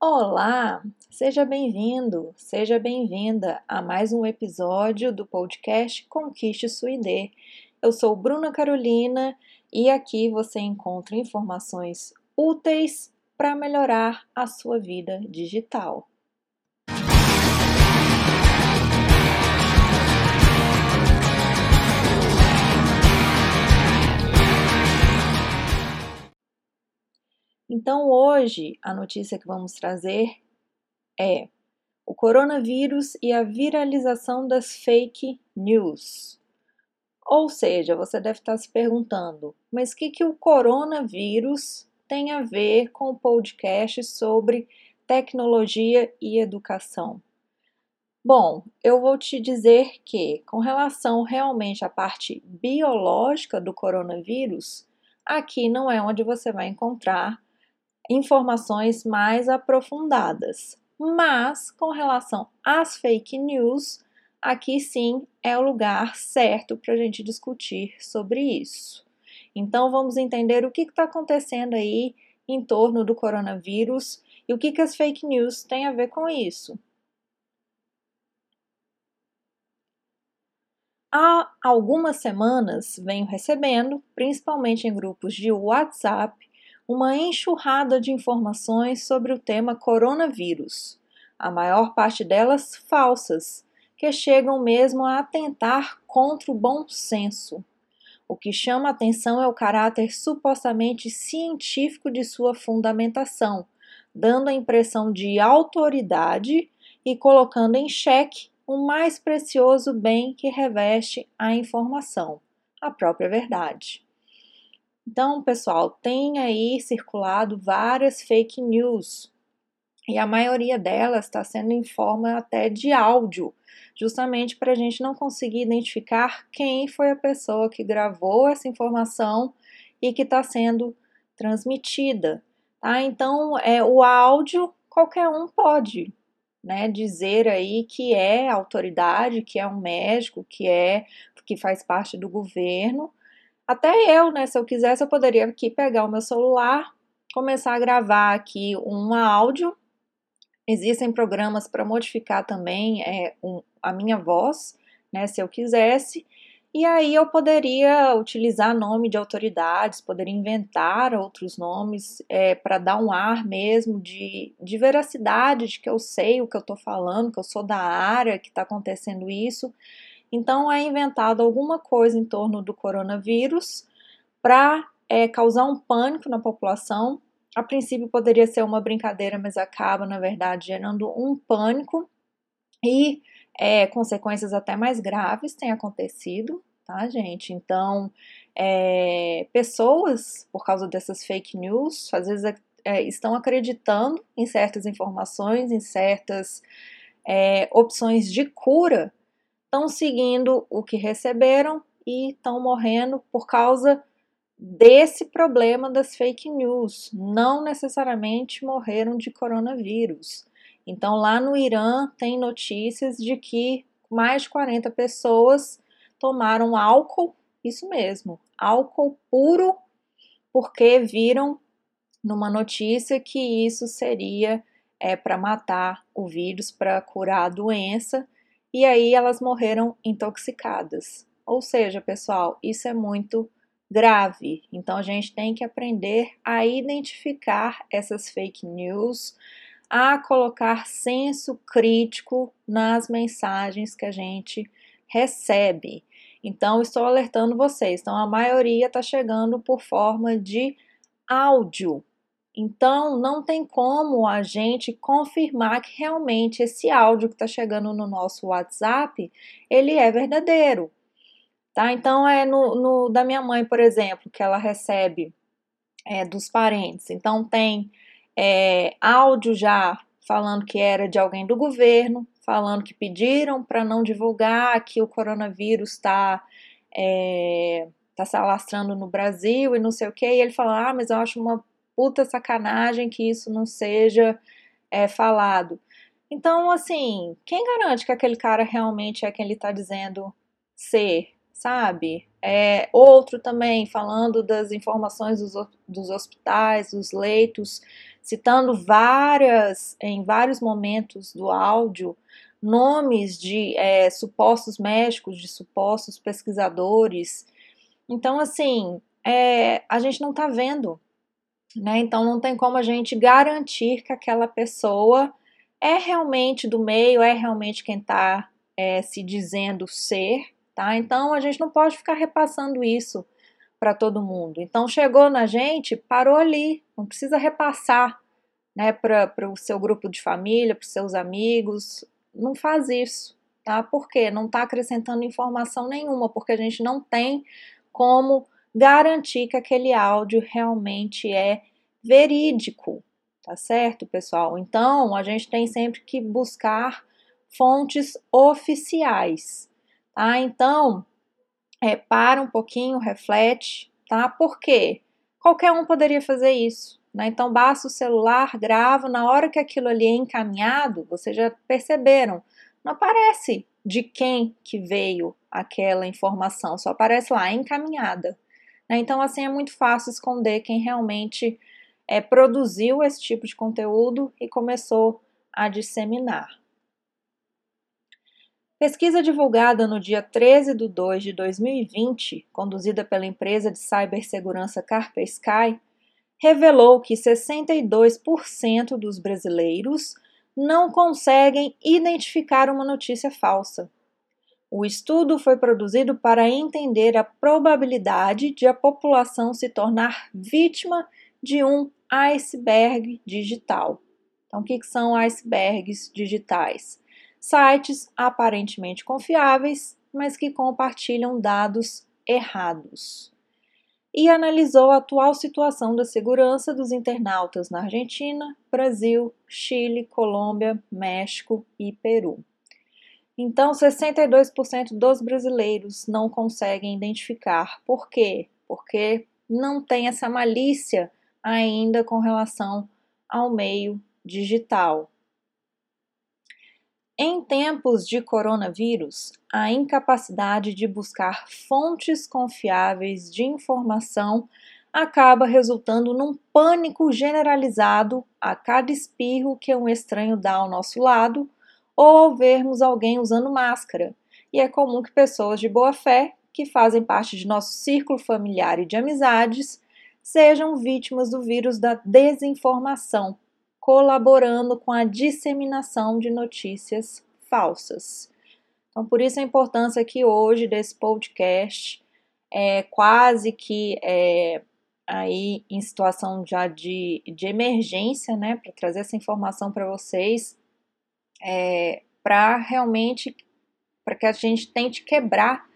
Olá, seja bem-vindo, seja bem-vinda a mais um episódio do podcast Conquiste Sua ID. Eu sou Bruna Carolina e aqui você encontra informações úteis para melhorar a sua vida digital. Então, hoje, a notícia que vamos trazer é o coronavírus e a viralização das fake news. Ou seja, você deve estar se perguntando, mas o que, que o coronavírus tem a ver com o podcast sobre tecnologia e educação? Bom, eu vou te dizer que, com relação realmente à parte biológica do coronavírus, aqui não é onde você vai encontrar informações mais aprofundadas. Mas, com relação às fake news, aqui sim é o lugar certo para a gente discutir sobre isso. Então, vamos entender o que está acontecendo aí em torno do coronavírus e o que, que as fake news têm a ver com isso. Há algumas semanas venho recebendo, principalmente em grupos de WhatsApp, uma enxurrada de informações sobre o tema coronavírus, a maior parte delas falsas, que chegam mesmo a atentar contra o bom senso. O que chama atenção é o caráter supostamente científico de sua fundamentação, dando a impressão de autoridade e colocando em xeque o mais precioso bem que reveste a informação, a própria verdade. Então, pessoal, tem aí circulado várias fake news e a maioria delas está sendo em forma até de áudio, justamente para a gente não conseguir identificar quem foi a pessoa que gravou essa informação e que está sendo transmitida. Tá? Então, é, o áudio qualquer um pode né, dizer aí que é autoridade, que é um médico, que é que faz parte do governo, até eu, né, se eu quisesse, eu poderia aqui pegar o meu celular, começar a gravar aqui um áudio. Existem programas para modificar também é, um, a minha voz, né, se eu quisesse. E aí eu poderia utilizar nome de autoridades, poderia inventar outros nomes é, para dar um ar mesmo de, de veracidade, de que eu sei o que eu estou falando, que eu sou da área, que está acontecendo isso. Então, é inventado alguma coisa em torno do coronavírus para é, causar um pânico na população. A princípio poderia ser uma brincadeira, mas acaba, na verdade, gerando um pânico e é, consequências até mais graves têm acontecido, tá, gente? Então, é, pessoas, por causa dessas fake news, às vezes é, estão acreditando em certas informações, em certas é, opções de cura estão seguindo o que receberam e estão morrendo por causa desse problema das fake news. Não necessariamente morreram de coronavírus. Então, lá no Irã, tem notícias de que mais de 40 pessoas tomaram álcool, isso mesmo, álcool puro, porque viram numa notícia que isso seria é, para matar o vírus, para curar a doença, e aí elas morreram intoxicadas. Ou seja, pessoal, isso é muito grave. Então a gente tem que aprender a identificar essas fake news, a colocar senso crítico nas mensagens que a gente recebe. Então estou alertando vocês. Então a maioria está chegando por forma de áudio. Então, não tem como a gente confirmar que realmente esse áudio que está chegando no nosso WhatsApp, ele é verdadeiro, tá? Então, é no, no da minha mãe, por exemplo, que ela recebe é, dos parentes. Então, tem é, áudio já falando que era de alguém do governo, falando que pediram para não divulgar que o coronavírus está é, tá se alastrando no Brasil e não sei o que. E ele fala, ah, mas eu acho uma puta sacanagem que isso não seja é, falado. Então, assim, quem garante que aquele cara realmente é quem ele está dizendo ser, sabe? É, outro também falando das informações dos, dos hospitais, dos leitos, citando várias, em vários momentos do áudio, nomes de é, supostos médicos, de supostos pesquisadores. Então, assim, é, a gente não está vendo, né? Então, não tem como a gente garantir que aquela pessoa é realmente do meio, é realmente quem está é, se dizendo ser, tá? Então a gente não pode ficar repassando isso para todo mundo. Então chegou na gente, parou ali, não precisa repassar, né, para o seu grupo de família, para os seus amigos, não faz isso, tá? Por quê? Não está acrescentando informação nenhuma, porque a gente não tem como garantir que aquele áudio realmente é verídico, tá certo, pessoal? Então, a gente tem sempre que buscar fontes oficiais, tá? Então, é, para um pouquinho, reflete, tá? Por quê? Qualquer um poderia fazer isso, né? Então, basta o celular, grava, na hora que aquilo ali é encaminhado, vocês já perceberam, não aparece de quem que veio aquela informação, só aparece lá, encaminhada. Né? Então, assim, é muito fácil esconder quem realmente é, produziu esse tipo de conteúdo e começou a disseminar. Pesquisa divulgada no dia 13 de 2 de 2020, conduzida pela empresa de cibersegurança Kaspersky, revelou que 62% dos brasileiros não conseguem identificar uma notícia falsa. O estudo foi produzido para entender a probabilidade de a população se tornar vítima de um iceberg digital. Então, o que são icebergs digitais? sites aparentemente confiáveis, mas que compartilham dados errados. E analisou a atual situação da segurança dos internautas na Argentina, Brasil, Chile, Colômbia, México e Peru. Então, 62% dos brasileiros não conseguem identificar. Por quê? Porque não tem essa malícia ainda com relação ao meio digital. Em tempos de coronavírus, a incapacidade de buscar fontes confiáveis de informação acaba resultando num pânico generalizado a cada espirro que um estranho dá ao nosso lado ou vermos alguém usando máscara. E é comum que pessoas de boa fé, que fazem parte de nosso círculo familiar e de amizades, sejam vítimas do vírus da desinformação colaborando com a disseminação de notícias falsas. Então, por isso a importância aqui hoje desse podcast, é quase que é, aí em situação já de, de emergência, né, para trazer essa informação para vocês, é, para realmente, para que a gente tente quebrar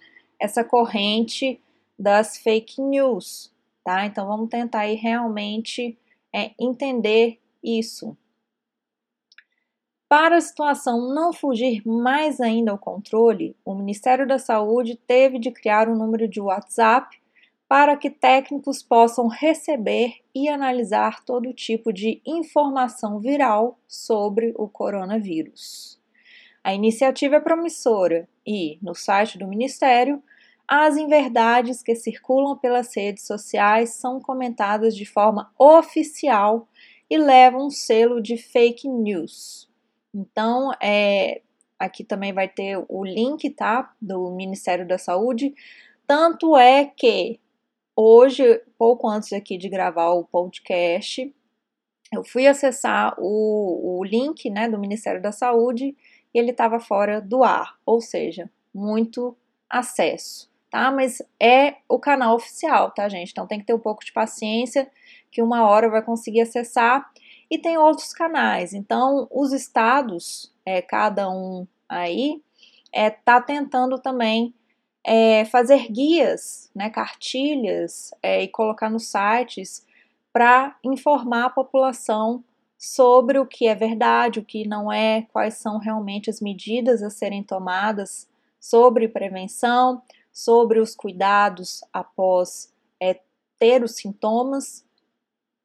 essa corrente das fake news, tá? Então vamos tentar aí realmente é, entender isso. Para a situação não fugir mais ainda ao controle, o Ministério da Saúde teve de criar um número de WhatsApp para que técnicos possam receber e analisar todo tipo de informação viral sobre o coronavírus. A iniciativa é promissora e, no site do Ministério, as inverdades que circulam pelas redes sociais são comentadas de forma oficial e leva um selo de fake news. Então, é, aqui também vai ter o link, tá, do Ministério da Saúde. Tanto é que hoje, pouco antes aqui de gravar o podcast, eu fui acessar o, o link, né, do Ministério da Saúde e ele estava fora do ar, ou seja, muito acesso, tá? Mas é o canal oficial, tá, gente? Então tem que ter um pouco de paciência que uma hora vai conseguir acessar, e tem outros canais. Então, os estados, é, cada um aí, está é, tá tentando também é, fazer guias, né, cartilhas é, e colocar nos sites para informar a população sobre o que é verdade, o que não é, quais são realmente as medidas a serem tomadas sobre prevenção, sobre os cuidados após é, ter os sintomas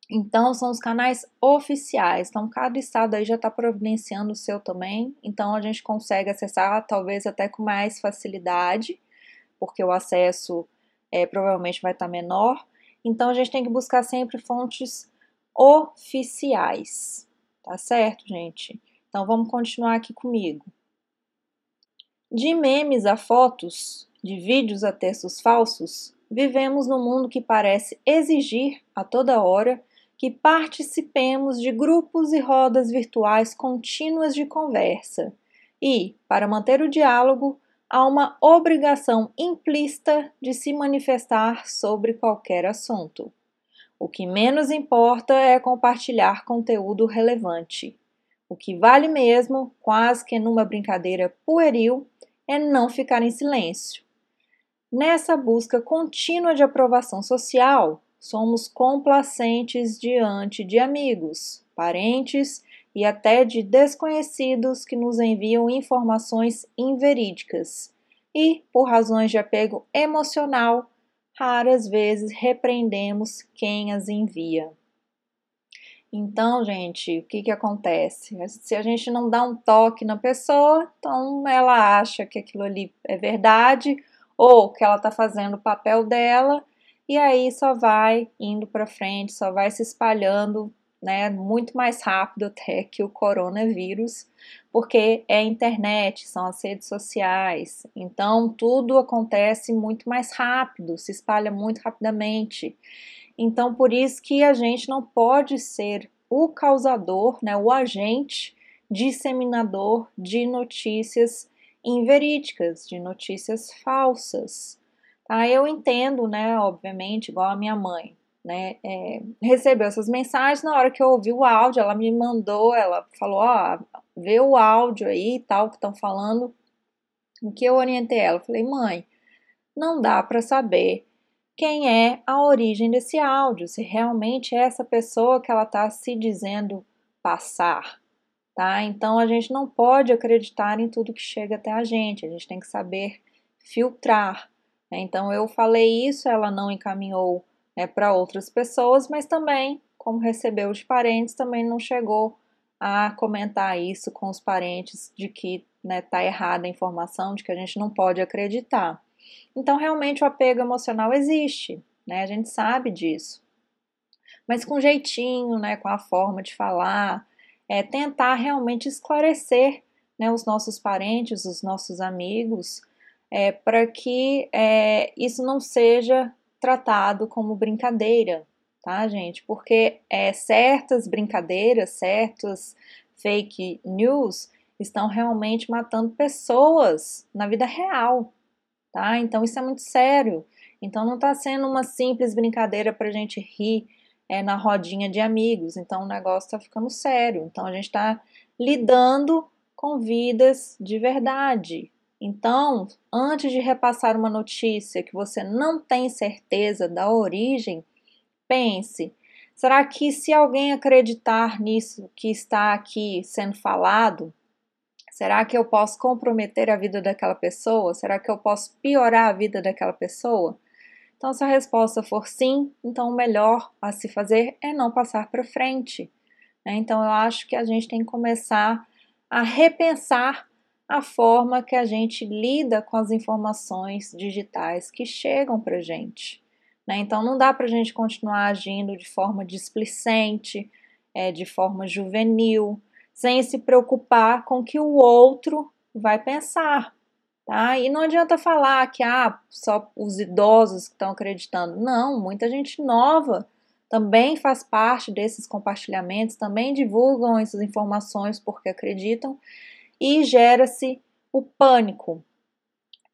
então, são os canais oficiais. Então, cada estado aí já está providenciando o seu também. Então, a gente consegue acessar talvez até com mais facilidade, porque o acesso é, provavelmente vai estar menor. Então a gente tem que buscar sempre fontes oficiais, tá certo, gente? Então vamos continuar aqui comigo. De memes a fotos, de vídeos a textos falsos, vivemos num mundo que parece exigir a toda hora que participemos de grupos e rodas virtuais contínuas de conversa. E, para manter o diálogo, há uma obrigação implícita de se manifestar sobre qualquer assunto. O que menos importa é compartilhar conteúdo relevante. O que vale mesmo, quase que numa brincadeira pueril, é não ficar em silêncio. Nessa busca contínua de aprovação social, somos complacentes diante de amigos, parentes e até de desconhecidos que nos enviam informações inverídicas e, por razões de apego emocional, raras vezes repreendemos quem as envia. Então, gente, o que, que acontece? Se a gente não dá um toque na pessoa, então ela acha que aquilo ali é verdade ou que ela está fazendo o papel dela e aí só vai indo para frente, só vai se espalhando, né, muito mais rápido até que o coronavírus, porque é a internet, são as redes sociais. Então tudo acontece muito mais rápido, se espalha muito rapidamente. Então, por isso que a gente não pode ser o causador, né, o agente disseminador de notícias inverídicas, de notícias falsas. Tá? Eu entendo, né, obviamente, igual a minha mãe, né, é, recebeu essas mensagens, na hora que eu ouvi o áudio, ela me mandou, ela falou, ó, vê o áudio aí e tal, que estão falando, o que eu orientei ela, falei, mãe, não dá para saber quem é a origem desse áudio, se realmente é essa pessoa que ela está se dizendo passar, tá? Então a gente não pode acreditar em tudo que chega até a gente, a gente tem que saber filtrar. Né? Então eu falei isso, ela não encaminhou né, para outras pessoas, mas também, como recebeu de parentes, também não chegou a comentar isso com os parentes de que está né, tá errada a informação, de que a gente não pode acreditar. Então, realmente, o apego emocional existe, né? A gente sabe disso. Mas com jeitinho, né? Com a forma de falar, é tentar realmente esclarecer né, os nossos parentes, os nossos amigos, é, para que é, isso não seja tratado como brincadeira, tá, gente? Porque é, certas brincadeiras, certas fake news estão realmente matando pessoas na vida real, tá? Então isso é muito sério. Então não está sendo uma simples brincadeira para a gente rir é, na rodinha de amigos. Então o negócio está ficando sério. Então a gente está lidando com vidas de verdade. Então, antes de repassar uma notícia que você não tem certeza da origem, pense: será que se alguém acreditar nisso que está aqui sendo falado, Será que eu posso comprometer a vida daquela pessoa? Será que eu posso piorar a vida daquela pessoa? Então, se a resposta for sim, então o melhor a se fazer é não passar para frente. Né? Então, eu acho que a gente tem que começar a repensar a forma que a gente lida com as informações digitais que chegam para a gente. Né? Então, não dá para a gente continuar agindo de forma displicente, é, de forma juvenil sem se preocupar com o que o outro vai pensar, tá? E não adianta falar que ah, só os idosos que estão acreditando. Não, muita gente nova também faz parte desses compartilhamentos, também divulgam essas informações porque acreditam e gera-se o pânico.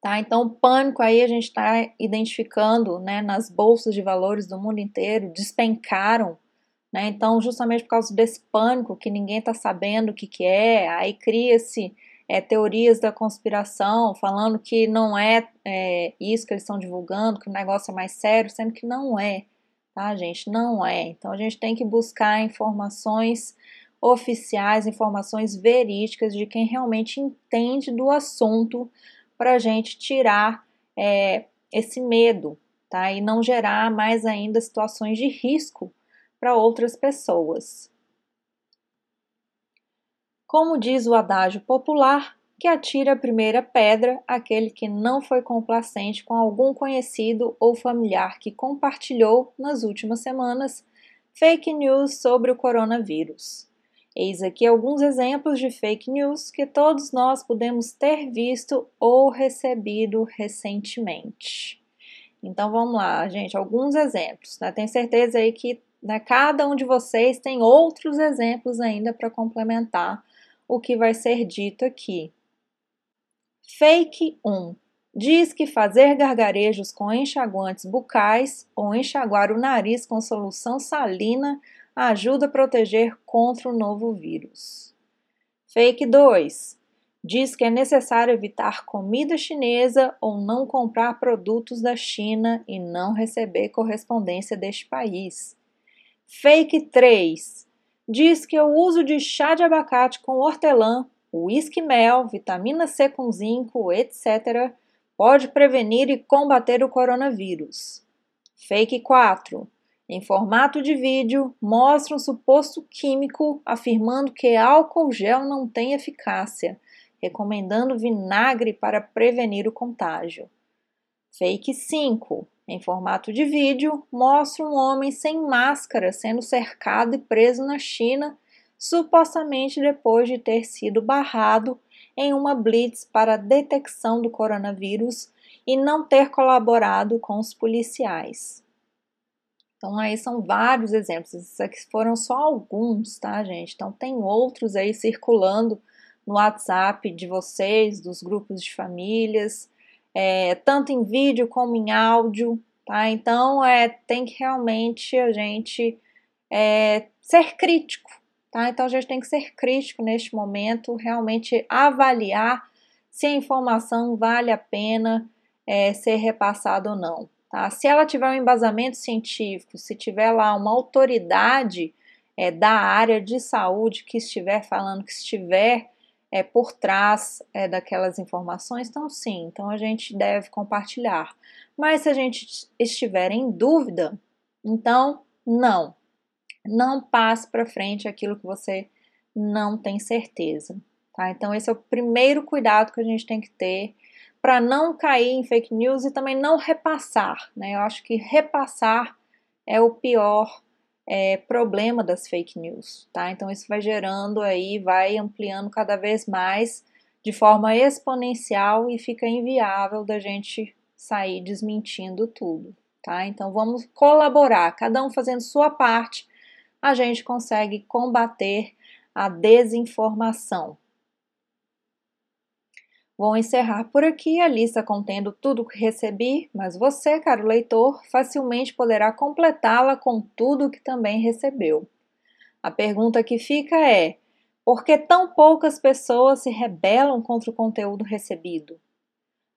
Tá? Então, o pânico aí a gente está identificando né, nas bolsas de valores do mundo inteiro, despencaram né? Então, justamente por causa desse pânico que ninguém está sabendo o que, que é, aí cria-se é, teorias da conspiração falando que não é, é, isso que eles estão divulgando, que o negócio é mais sério, sendo que não é, tá, gente? Não é. Então, a gente tem que buscar informações oficiais, informações verídicas de quem realmente entende do assunto para a gente tirar é, esse medo, tá? E não gerar mais ainda situações de risco para outras pessoas. Como diz o adágio popular, que atire a primeira pedra aquele que não foi complacente com algum conhecido ou familiar que compartilhou nas últimas semanas fake news sobre o coronavírus. Eis aqui alguns exemplos de fake news que todos nós podemos ter visto ou recebido recentemente. Então vamos lá, gente, alguns exemplos. Né? Tenho certeza aí que né, cada um de vocês tem outros exemplos ainda para complementar o que vai ser dito aqui. Fake 1. Diz que fazer gargarejos com enxaguantes bucais ou enxaguar o nariz com solução salina ajuda a proteger contra o novo vírus. Fake 2. Diz que é necessário evitar comida chinesa ou não comprar produtos da China e não receber correspondência deste país. Fake 3. Diz que o uso de chá de abacate com hortelã uísque mel, vitamina C com zinco, etc., pode prevenir e combater o coronavírus. Fake 4. Em formato de vídeo, mostra um suposto químico afirmando que álcool gel não tem eficácia, recomendando vinagre para prevenir o contágio. Fake 5. Em formato de vídeo, mostra um homem sem máscara sendo cercado e preso na China supostamente depois de ter sido barrado em uma blitz para detecção do coronavírus e não ter colaborado com os policiais. Então, aí são vários exemplos. Esses aqui foram só alguns, tá, gente? Então, tem outros aí circulando no WhatsApp de vocês, dos grupos de famílias, é, tanto em vídeo como em áudio, tá? Então, é, tem que realmente a gente é, ser crítico, Tá? Então a gente tem que ser crítico neste momento, realmente avaliar se a informação vale a pena é, ser repassada ou não. Tá? Se ela tiver um embasamento científico, se tiver lá uma autoridade é, da área de saúde que estiver falando, que estiver é, por trás é, daquelas informações, então sim, então a gente deve compartilhar. Mas se a gente estiver em dúvida, então não, não passe para frente aquilo que você não tem certeza, tá? Então esse é o primeiro cuidado que a gente tem que ter para não cair em fake news e também não repassar, né? Eu acho que repassar é o pior é, problema das fake news, tá? Então isso vai gerando aí, vai ampliando cada vez mais de forma exponencial e fica inviável da gente sair desmentindo tudo, tá? Então vamos colaborar, cada um fazendo sua parte a gente consegue combater a desinformação. Vou encerrar por aqui a lista contendo tudo que recebi, mas você, caro leitor, facilmente poderá completá-la com tudo que também recebeu. A pergunta que fica é: por que tão poucas pessoas se rebelam contra o conteúdo recebido?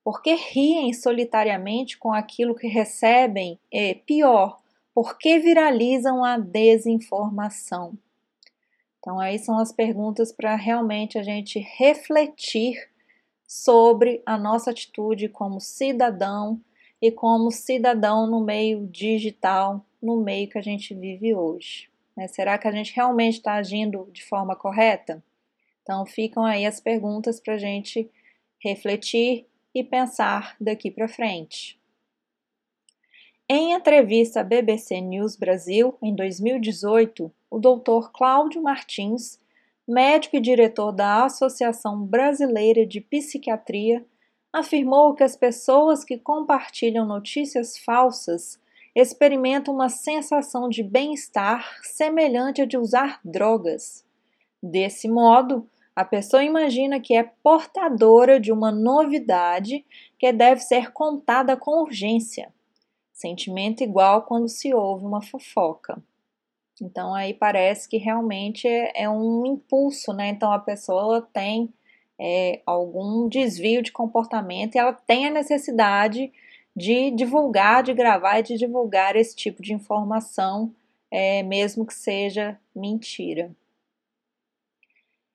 Por que riem solitariamente com aquilo que recebem e, pior, por que viralizam a desinformação? Então, aí são as perguntas para realmente a gente refletir sobre a nossa atitude como cidadão e como cidadão no meio digital, no meio que a gente vive hoje. Né? Será que a gente realmente está agindo de forma correta? Então, ficam aí as perguntas para a gente refletir e pensar daqui para frente. Em entrevista à BBC News Brasil em 2018, o Dr. Cláudio Martins, médico e diretor da Associação Brasileira de Psiquiatria, afirmou que as pessoas que compartilham notícias falsas experimentam uma sensação de bem-estar semelhante a de usar drogas. Desse modo, a pessoa imagina que é portadora de uma novidade que deve ser contada com urgência. Sentimento igual quando se ouve uma fofoca. Então aí parece que realmente é, um impulso, né? Então a pessoa tem é, algum desvio de comportamento e ela tem a necessidade de divulgar, de gravar e de divulgar esse tipo de informação, é, mesmo que seja mentira.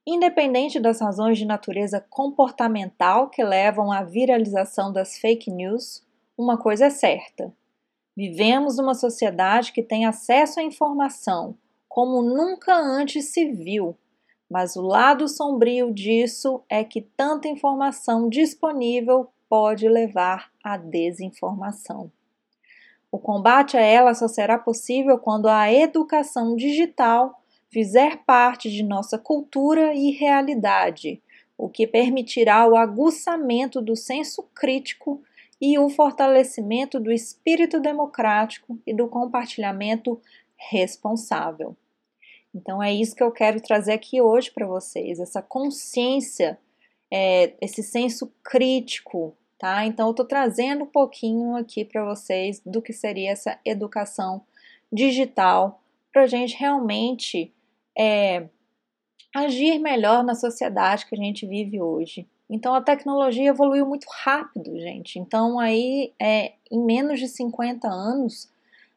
Independente das razões de natureza comportamental que levam à viralização das fake news, uma coisa é certa: Vivemos numa sociedade que tem acesso à informação como nunca antes se viu, Mas o lado sombrio disso é que tanta informação disponível pode levar à desinformação. O combate a ela só será possível quando a educação digital fizer parte de nossa cultura e realidade, o que permitirá o aguçamento do senso crítico e o fortalecimento do espírito democrático e do compartilhamento responsável. Então é isso que eu quero trazer aqui hoje para vocês, essa consciência, é, esse senso crítico, tá? Então eu estou trazendo um pouquinho aqui para vocês do que seria essa educação digital para a gente realmente é, agir melhor na sociedade que a gente vive hoje. Então a tecnologia evoluiu muito rápido, gente. Então aí é, em menos de 50 anos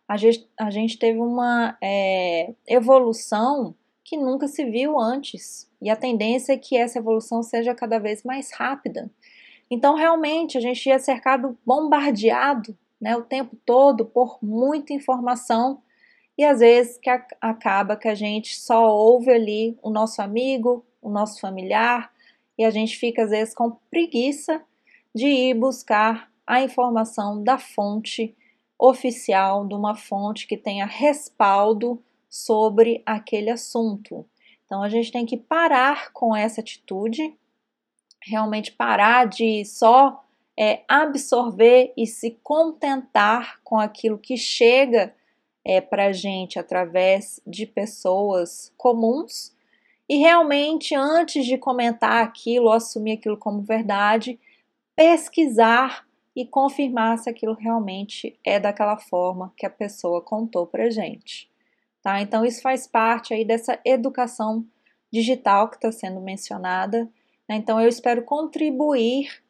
a gente, a gente teve uma é, evolução que nunca se viu antes. E a tendência é que essa evolução seja cada vez mais rápida. Então, realmente, a gente ia cercado, bombardeado né, o tempo todo por muita informação e às vezes que acaba que a gente só ouve ali o nosso amigo, o nosso familiar e a gente fica às vezes com preguiça de ir buscar a informação da fonte oficial, de uma fonte que tenha respaldo sobre aquele assunto. Então a gente tem que parar com essa atitude, realmente parar de só é, absorver e se contentar com aquilo que chega é, para a gente através de pessoas comuns e realmente antes de comentar aquilo, assumir aquilo como verdade, pesquisar e confirmar se aquilo realmente é daquela forma que a pessoa contou para gente. Tá? Então, isso faz parte aí dessa educação digital que está sendo mencionada. Né? Então, eu espero contribuir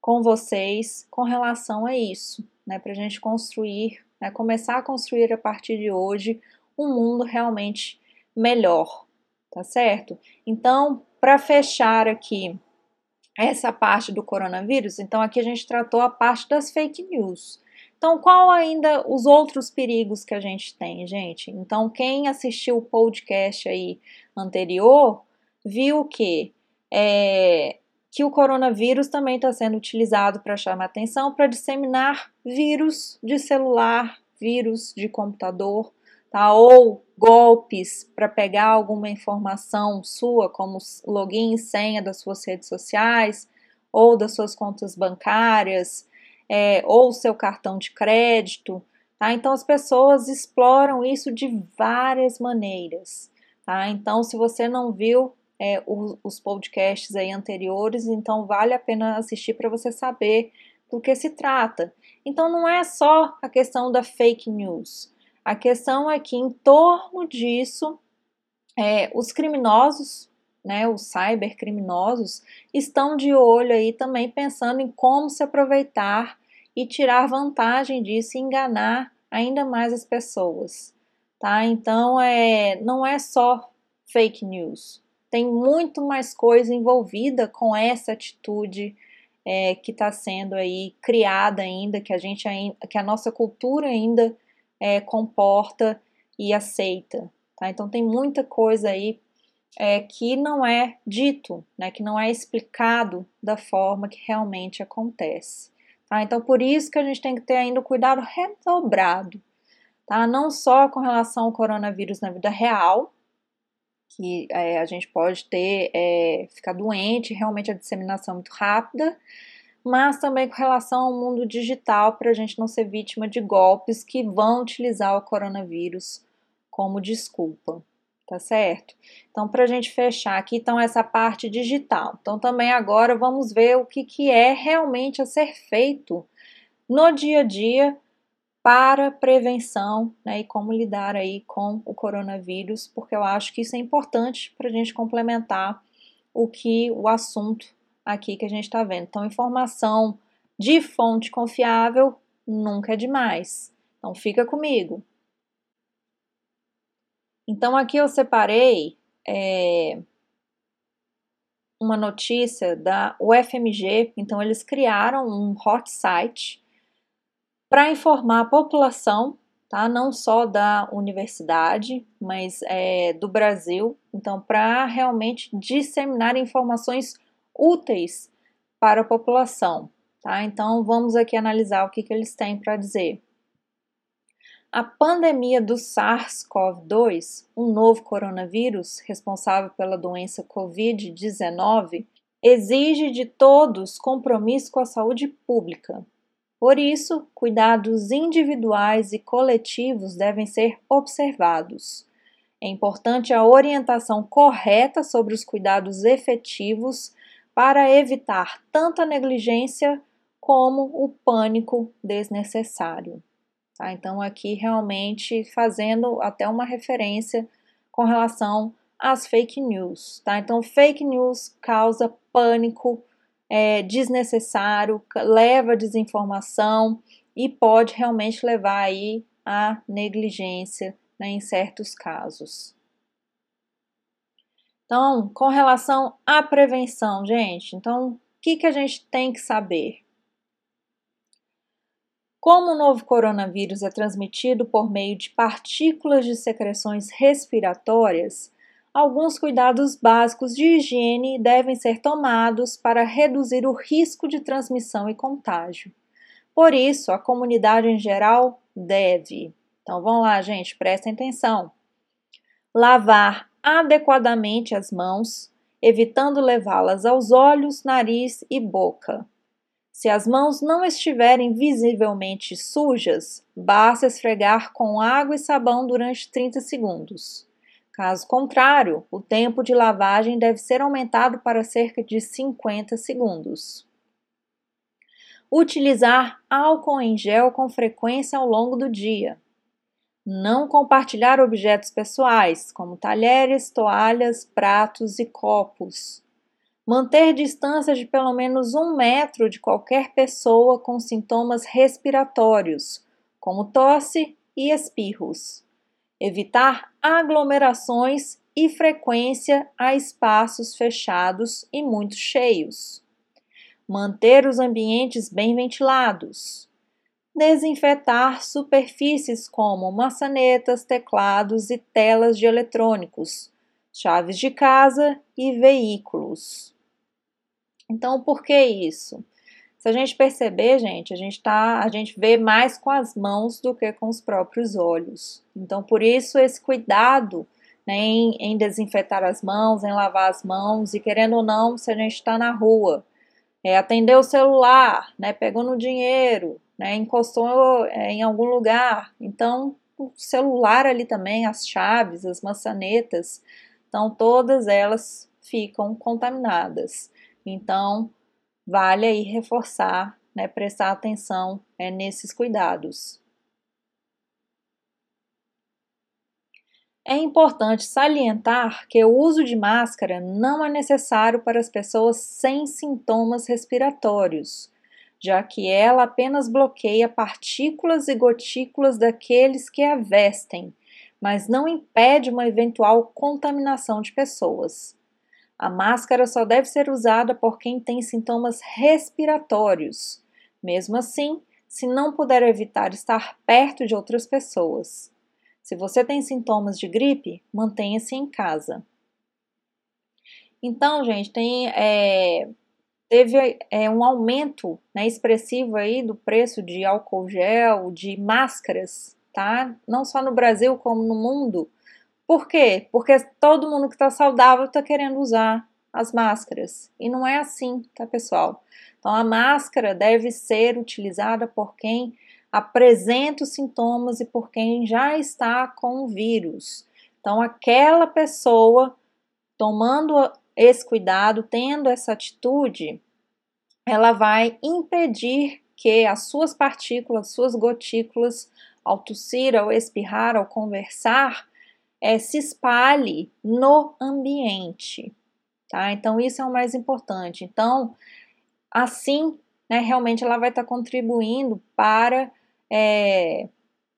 com vocês com relação a isso, né? para a gente construir, né? começar a construir a partir de hoje um mundo realmente melhor, tá certo? Então, para fechar aqui essa parte do coronavírus, então aqui a gente tratou a parte das fake news. Então, qual ainda os outros perigos que a gente tem, gente? Então, quem assistiu o podcast aí anterior viu que é, que o coronavírus também está sendo utilizado para chamar atenção para disseminar vírus de celular, vírus de computador, tá? Ou golpes para pegar alguma informação sua, como login e senha das suas redes sociais, ou das suas contas bancárias, é, ou seu cartão de crédito. Tá? Então as pessoas exploram isso de várias maneiras. Tá? Então, se você não viu é, os, os podcasts aí anteriores, então vale a pena assistir para você saber do que se trata. Então não é só a questão da fake news. A questão é que em torno disso, é, os criminosos, né, os cybercriminosos, estão de olho aí também pensando em como se aproveitar e tirar vantagem disso e enganar ainda mais as pessoas, tá? Então, é, não é só fake news, tem muito mais coisa envolvida com essa atitude é, que está sendo aí criada ainda, que a gente ainda, que a nossa cultura ainda é, comporta e aceita. Tá? Então tem muita coisa aí é, que não é dito, né, que não é explicado da forma que realmente acontece. Tá? Então por isso que a gente tem que ter ainda o cuidado redobrado, tá? não só com relação ao coronavírus na vida real, que é, a gente pode ter, é, ficar doente, realmente a disseminação é muito rápida, mas também com relação ao mundo digital, para a gente não ser vítima de golpes que vão utilizar o coronavírus como desculpa, tá certo? Então, para a gente fechar aqui, então, essa parte digital. Então, também agora vamos ver o que, que é realmente a ser feito no dia a dia para prevenção né, e como lidar aí com o coronavírus, porque eu acho que isso é importante para a gente complementar o que o assunto aqui que a gente está vendo. Então, informação de fonte confiável nunca é demais. Então, fica comigo. Então, aqui eu separei é, uma notícia da UFMG. Então, eles criaram um hot site para informar a população tá? Não só da universidade, mas é, do Brasil. Então, para realmente disseminar informações úteis para a população, tá? Então, vamos aqui analisar o que, que eles têm para dizer. A pandemia do SARS-CoV-2, um novo coronavírus responsável pela doença Covid-19, exige de todos compromisso com a saúde pública. Por isso, cuidados individuais e coletivos devem ser observados. É importante a orientação correta sobre os cuidados efetivos para evitar tanto a negligência como o pânico desnecessário. Tá? Então, aqui realmente fazendo até uma referência com relação às fake news. Tá? Então, fake news causa pânico é, desnecessário, leva desinformação e pode realmente levar aí à negligência né, em certos casos. Então, com relação à prevenção, gente, então o que, que a gente tem que saber? Como o novo coronavírus é transmitido por meio de partículas de secreções respiratórias, alguns cuidados básicos de higiene devem ser tomados para reduzir o risco de transmissão e contágio. Por isso, a comunidade em geral deve. Então vamos lá, gente, prestem atenção. Lavar adequadamente as mãos, evitando levá-las aos olhos, nariz e boca. Se as mãos não estiverem visivelmente sujas, basta esfregar com água e sabão durante 30 segundos. Caso contrário, o tempo de lavagem deve ser aumentado para cerca de 50 segundos. Utilizar álcool em gel com frequência ao longo do dia. Não compartilhar objetos pessoais, como talheres, toalhas, pratos e copos. Manter distância de pelo menos um metro de qualquer pessoa com sintomas respiratórios, como tosse e espirros. Evitar aglomerações e frequência a espaços fechados e muito cheios. Manter os ambientes bem ventilados. Desinfetar superfícies como maçanetas, teclados e telas de eletrônicos, chaves de casa e veículos. Então, por que isso? Se a gente perceber, gente, a gente tá, a gente vê mais com as mãos do que com os próprios olhos. Então, por isso esse cuidado né, em, em, desinfetar as mãos, em lavar as mãos e querendo ou não, se a gente está na rua, é, atender o celular, né, pegou no dinheiro, né, encostou é, em algum lugar. Então, o celular ali também, as chaves, as maçanetas, então todas elas ficam contaminadas. Então, vale aí reforçar, né, prestar atenção é, nesses cuidados. É importante salientar que o uso de máscara não é necessário para as pessoas sem sintomas respiratórios, já que ela apenas bloqueia partículas e gotículas daqueles que a vestem, mas não impede uma eventual contaminação de pessoas. A máscara só deve ser usada por quem tem sintomas respiratórios. Mesmo assim, se não puder evitar estar perto de outras pessoas. Se você tem sintomas de gripe, mantenha-se em casa. Então, gente, tem, é, teve é, um aumento né, expressivo aí do preço de álcool gel, de máscaras, tá? Não só no Brasil como no mundo. Por quê? Porque todo mundo que está saudável está querendo usar as máscaras. E não é assim, tá, pessoal? Então, a máscara deve ser utilizada por quem apresenta os sintomas e por quem já está com o vírus. Então, aquela pessoa tomando esse cuidado, tendo essa atitude, ela vai impedir que as suas partículas, suas gotículas, ao tossir, ao espirrar, ao conversar, é, se espalhe no ambiente, tá? Então, isso é o mais importante. Então, assim, né, realmente ela vai estar tá contribuindo para é,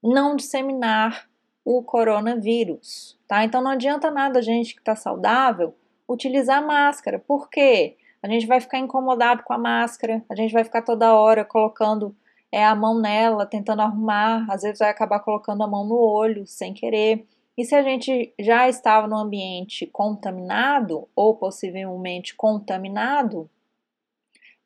não disseminar o coronavírus, tá? Então, não adianta nada a gente que está saudável utilizar máscara, por quê? A gente vai ficar incomodado com a máscara, a gente vai ficar toda hora colocando é a mão nela, tentando arrumar, às vezes vai acabar colocando a mão no olho sem querer. E se a gente já estava no ambiente contaminado ou possivelmente contaminado,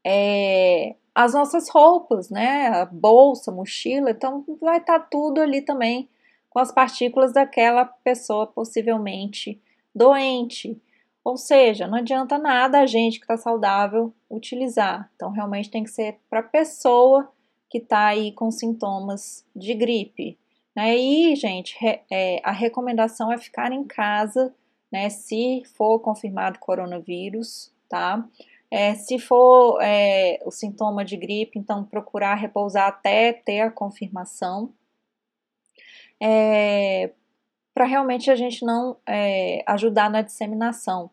é, as nossas roupas, né, a bolsa, mochila, então vai estar tá tudo ali também com as partículas daquela pessoa possivelmente doente. Ou seja, não adianta nada a gente que está saudável utilizar. Então, realmente tem que ser para a pessoa que está aí com sintomas de gripe. Né? E, gente, é, a recomendação é ficar em casa, né? Se for confirmado coronavírus, tá? É, se for é, o sintoma de gripe, então procurar repousar até ter a confirmação. É, para realmente a gente não é, ajudar na disseminação.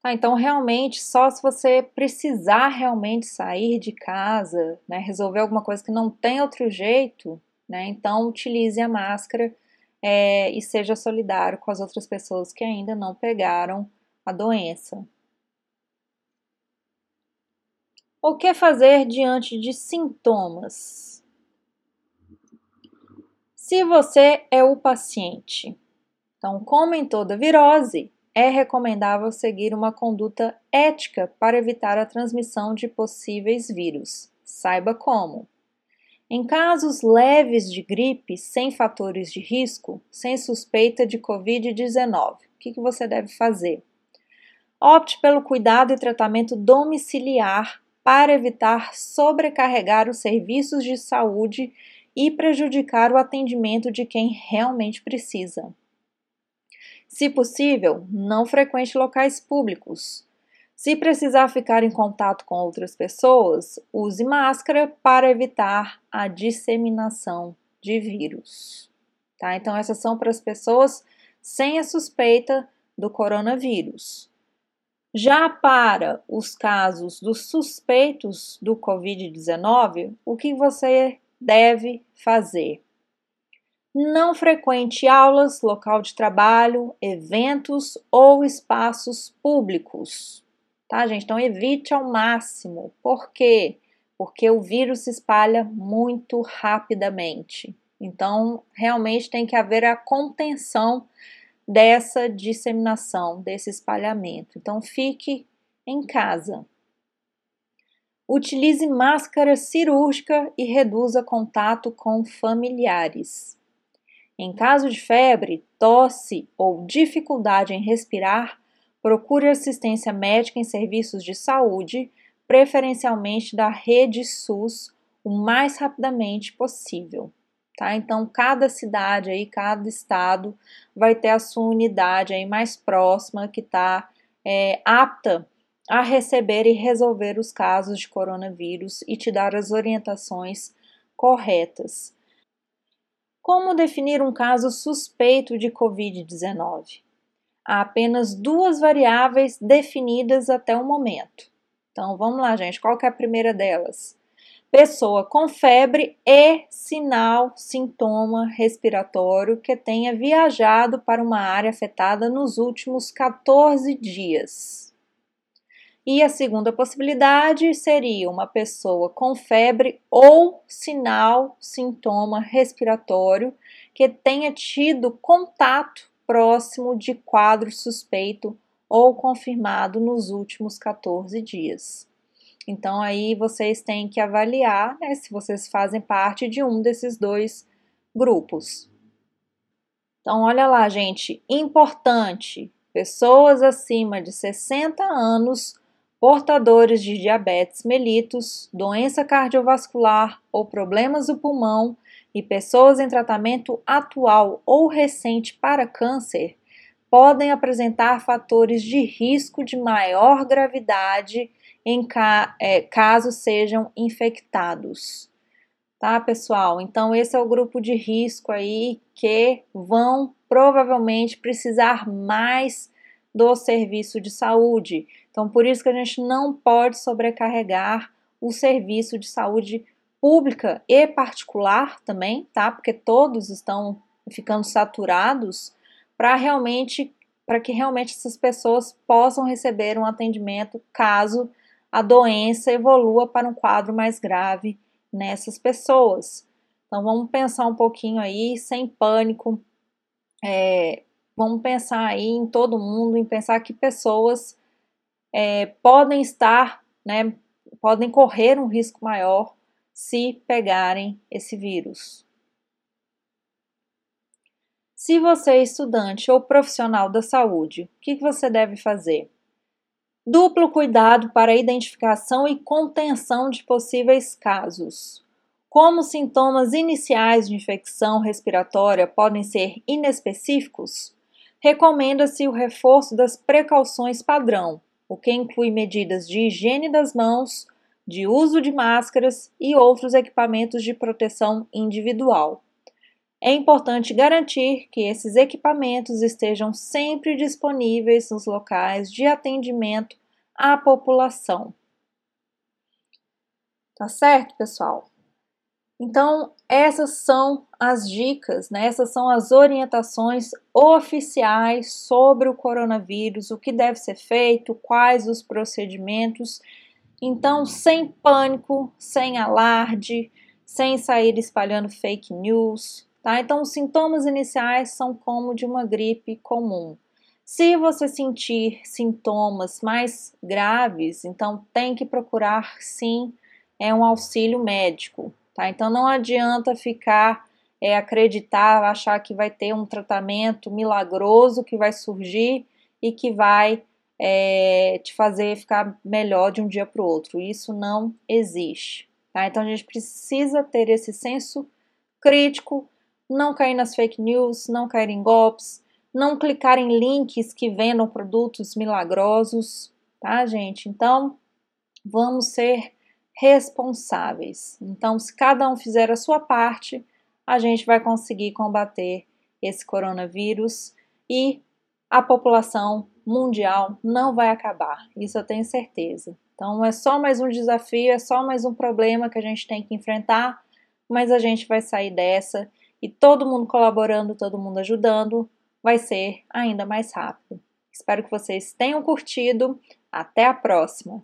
Tá, então, realmente, só se você precisar realmente sair de casa, né, resolver alguma coisa que não tem outro jeito, né, então utilize a máscara é, e seja solidário com as outras pessoas que ainda não pegaram a doença. O que fazer diante de sintomas? Se você é o paciente, então, como em toda virose, é recomendável seguir uma conduta ética para evitar a transmissão de possíveis vírus. Saiba como. Em casos leves de gripe, sem fatores de risco, sem suspeita de Covid-19, o que, você deve fazer? Opte pelo cuidado e tratamento domiciliar para evitar sobrecarregar os serviços de saúde e prejudicar o atendimento de quem realmente precisa. Se possível, não frequente locais públicos. Se precisar ficar em contato com outras pessoas, use máscara para evitar a disseminação de vírus. Tá? Então, essas são para as pessoas sem a suspeita do coronavírus. Já para os casos dos suspeitos do Covid-19, o que você deve fazer? Não frequente aulas, local de trabalho, eventos ou espaços públicos. Tá, gente? Então evite ao máximo. Por quê? Porque o vírus se espalha muito rapidamente. Então, realmente tem que haver a contenção dessa disseminação, desse espalhamento. Então, fique em casa. Utilize máscara cirúrgica e reduza contato com familiares. Em caso de febre, tosse ou dificuldade em respirar, procure assistência médica em serviços de saúde, preferencialmente da rede SUS, o mais rapidamente possível. Tá? Então, cada cidade aí, cada estado vai ter a sua unidade aí mais próxima que está é, apta a receber e resolver os casos de coronavírus e te dar as orientações corretas. Como definir um caso suspeito de Covid-19? Há apenas duas variáveis definidas até o momento. Então vamos lá, gente. Qual é a primeira delas? Pessoa com febre e sinal, sintoma respiratório que tenha viajado para uma área afetada nos últimos 14 dias. E a segunda possibilidade seria uma pessoa com febre ou sinal, sintoma respiratório que tenha tido contato próximo de quadro suspeito ou confirmado nos últimos 14 dias. Então aí vocês têm que avaliar né, se vocês fazem parte de um desses dois grupos. Então olha lá, gente, importante, pessoas acima de 60 anos portadores de diabetes mellitus, doença cardiovascular ou problemas do pulmão e pessoas em tratamento atual ou recente para câncer podem apresentar fatores de risco de maior gravidade em ca é, caso sejam infectados. Tá, pessoal? Então, esse é o grupo de risco aí que vão provavelmente precisar mais do serviço de saúde. Então, por isso que a gente não pode sobrecarregar o serviço de saúde pública e particular também, tá? Porque todos estão ficando saturados para realmente para que realmente essas pessoas possam receber um atendimento caso a doença evolua para um quadro mais grave nessas pessoas. Então vamos pensar um pouquinho aí, sem pânico. É, vamos pensar aí em todo mundo, em pensar que pessoas é, podem estar, né, podem correr um risco maior se pegarem esse vírus. Se você é estudante ou profissional da saúde, o que você deve fazer? Duplo cuidado para identificação e contenção de possíveis casos. Como sintomas iniciais de infecção respiratória podem ser inespecíficos, recomenda-se o reforço das precauções padrão, o que inclui medidas de higiene das mãos, de uso de máscaras e outros equipamentos de proteção individual. É importante garantir que esses equipamentos estejam sempre disponíveis nos locais de atendimento à população. Tá certo, pessoal? Então, essas são as dicas, né? essas são as orientações oficiais sobre o coronavírus, o que deve ser feito, quais os procedimentos. Então, sem pânico, sem alarde, sem sair espalhando fake news, tá? Então, os sintomas iniciais são como de uma gripe comum. Se você sentir sintomas mais graves, então tem que procurar sim é um auxílio médico, tá? Então não adianta ficar é, acreditar, achar que vai ter um tratamento milagroso que vai surgir e que vai é, te fazer ficar melhor de um dia para o outro. Isso não existe, tá? Então a gente precisa ter esse senso crítico, não cair nas fake news, não cair em golpes, não clicar em links que vendam produtos milagrosos, tá, gente? Então, vamos ser responsáveis. Então, se cada um fizer a sua parte, a gente vai conseguir combater esse coronavírus e a população mundial não vai acabar. Isso eu tenho certeza. Então, é só mais um desafio, é só mais um problema que a gente tem que enfrentar, mas a gente vai sair dessa e todo mundo colaborando, todo mundo ajudando, vai ser ainda mais rápido. Espero que vocês tenham curtido. Até a próxima!